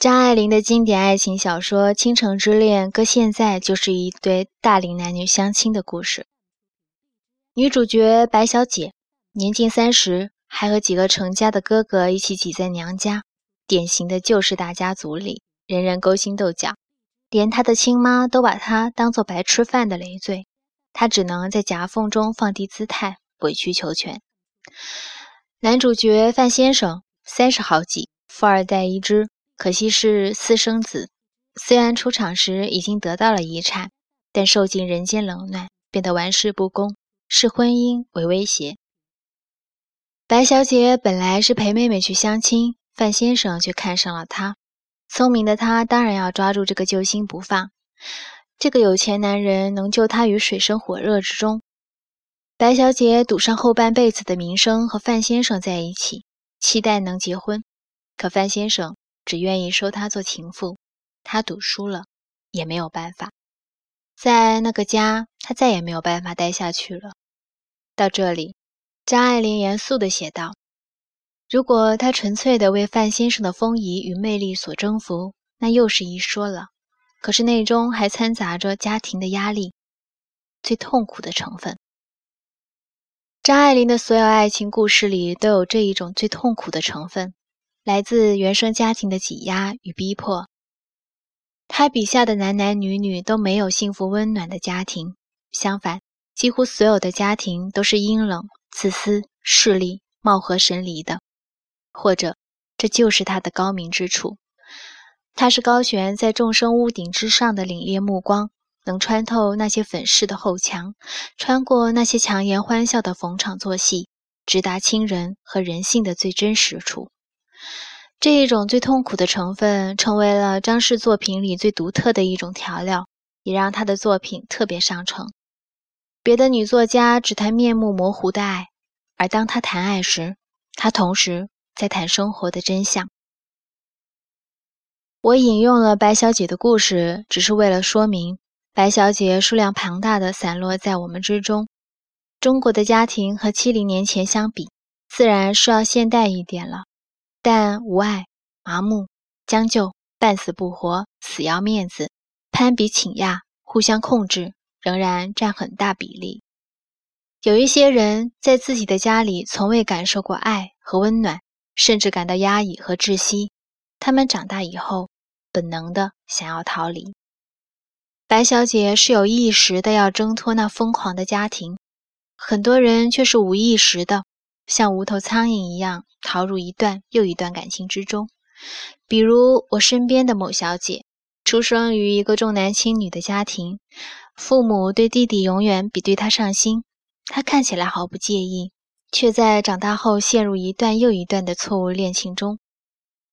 张爱玲的经典爱情小说《倾城之恋》，搁现在就是一对大龄男女相亲的故事。女主角白小姐年近三十，还和几个成家的哥哥一起挤在娘家，典型的旧式大家族里，人人勾心斗角，连她的亲妈都把她当做白吃饭的累赘，她只能在夹缝中放低姿态，委曲求全。男主角范先生三十好几，富二代一只。可惜是私生子，虽然出场时已经得到了遗产，但受尽人间冷暖，变得玩世不恭，视婚姻为威胁。白小姐本来是陪妹妹去相亲，范先生却看上了她。聪明的他当然要抓住这个救星不放。这个有钱男人能救她于水深火热之中。白小姐赌上后半辈子的名声和范先生在一起，期待能结婚。可范先生。只愿意收她做情妇，她赌输了也没有办法，在那个家，她再也没有办法待下去了。到这里，张爱玲严肃地写道：“如果她纯粹的为范先生的风仪与魅力所征服，那又是一说了。可是内中还掺杂着家庭的压力，最痛苦的成分。张爱玲的所有爱情故事里都有这一种最痛苦的成分。”来自原生家庭的挤压与逼迫，他笔下的男男女女都没有幸福温暖的家庭，相反，几乎所有的家庭都是阴冷、自私、势利、貌合神离的。或者，这就是他的高明之处。他是高悬在众生屋顶之上的凛冽目光，能穿透那些粉饰的厚墙，穿过那些强颜欢笑的逢场作戏，直达亲人和人性的最真实处。这一种最痛苦的成分，成为了张氏作品里最独特的一种调料，也让他的作品特别上乘。别的女作家只谈面目模糊的爱，而当他谈爱时，他同时在谈生活的真相。我引用了白小姐的故事，只是为了说明，白小姐数量庞大的散落在我们之中。中国的家庭和七零年前相比，自然是要现代一点了。但无爱、麻木、将就、半死不活、死要面子、攀比倾轧、互相控制，仍然占很大比例。有一些人在自己的家里从未感受过爱和温暖，甚至感到压抑和窒息。他们长大以后，本能的想要逃离。白小姐是有意识的要挣脱那疯狂的家庭，很多人却是无意识的。像无头苍蝇一样逃入一段又一段感情之中，比如我身边的某小姐，出生于一个重男轻女的家庭，父母对弟弟永远比对她上心，她看起来毫不介意，却在长大后陷入一段又一段的错误恋情中，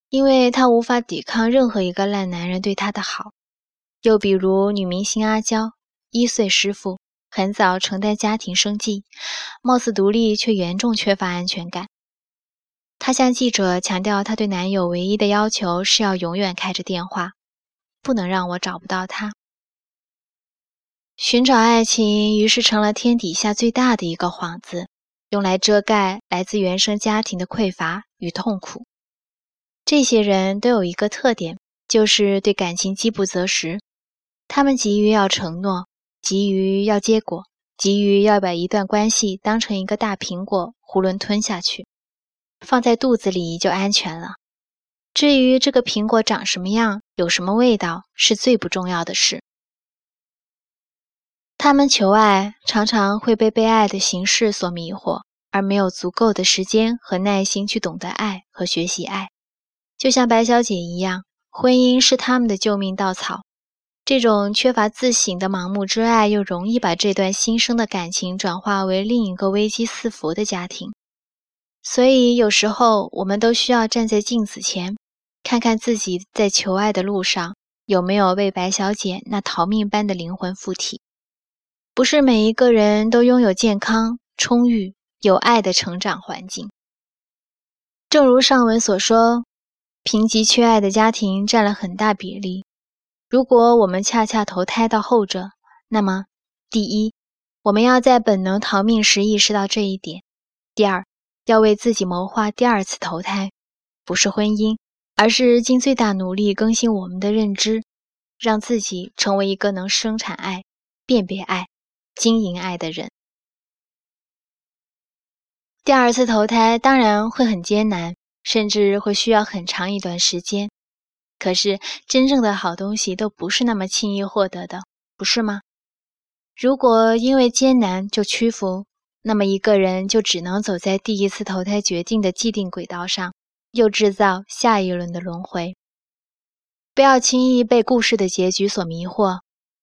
因为她无法抵抗任何一个烂男人对她的好。又比如女明星阿娇，一岁师傅。很早承担家庭生计，貌似独立，却严重缺乏安全感。她向记者强调，她对男友唯一的要求是要永远开着电话，不能让我找不到他。寻找爱情，于是成了天底下最大的一个幌子，用来遮盖来自原生家庭的匮乏与痛苦。这些人都有一个特点，就是对感情饥不择食，他们急于要承诺。急于要结果，急于要把一段关系当成一个大苹果囫囵吞下去，放在肚子里就安全了。至于这个苹果长什么样，有什么味道，是最不重要的事。他们求爱，常常会被被爱的形式所迷惑，而没有足够的时间和耐心去懂得爱和学习爱。就像白小姐一样，婚姻是他们的救命稻草。这种缺乏自省的盲目之爱，又容易把这段新生的感情转化为另一个危机四伏的家庭。所以，有时候我们都需要站在镜子前，看看自己在求爱的路上有没有为白小姐那逃命般的灵魂附体。不是每一个人都拥有健康、充裕、有爱的成长环境。正如上文所说，贫瘠缺爱的家庭占了很大比例。如果我们恰恰投胎到后者，那么，第一，我们要在本能逃命时意识到这一点；第二，要为自己谋划第二次投胎，不是婚姻，而是尽最大努力更新我们的认知，让自己成为一个能生产爱、辨别爱、经营爱的人。第二次投胎当然会很艰难，甚至会需要很长一段时间。可是，真正的好东西都不是那么轻易获得的，不是吗？如果因为艰难就屈服，那么一个人就只能走在第一次投胎决定的既定轨道上，又制造下一轮的轮回。不要轻易被故事的结局所迷惑。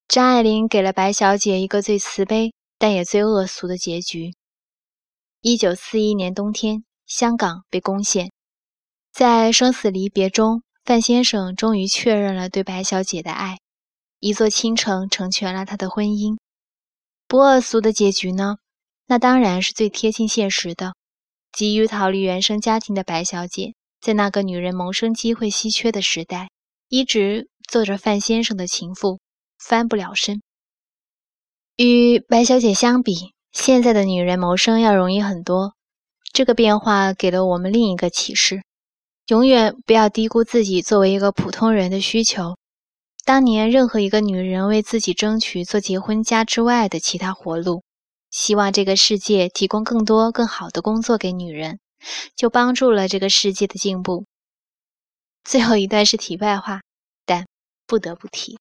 张爱玲给了白小姐一个最慈悲但也最恶俗的结局。一九四一年冬天，香港被攻陷，在生死离别中，范先生终于确认了对白小姐的爱，一座倾城成全了他的婚姻。不恶俗的结局呢？那当然是最贴近现实的。急于逃离原生家庭的白小姐，在那个女人谋生机会稀缺的时代，一直做着范先生的情妇，翻不了身。与白小姐相比，现在的女人谋生要容易很多，这个变化给了我们另一个启示：永远不要低估自己作为一个普通人的需求。当年任何一个女人为自己争取做结婚家之外的其他活路，希望这个世界提供更多更好的工作给女人，就帮助了这个世界的进步。最后一段是题外话，但不得不提。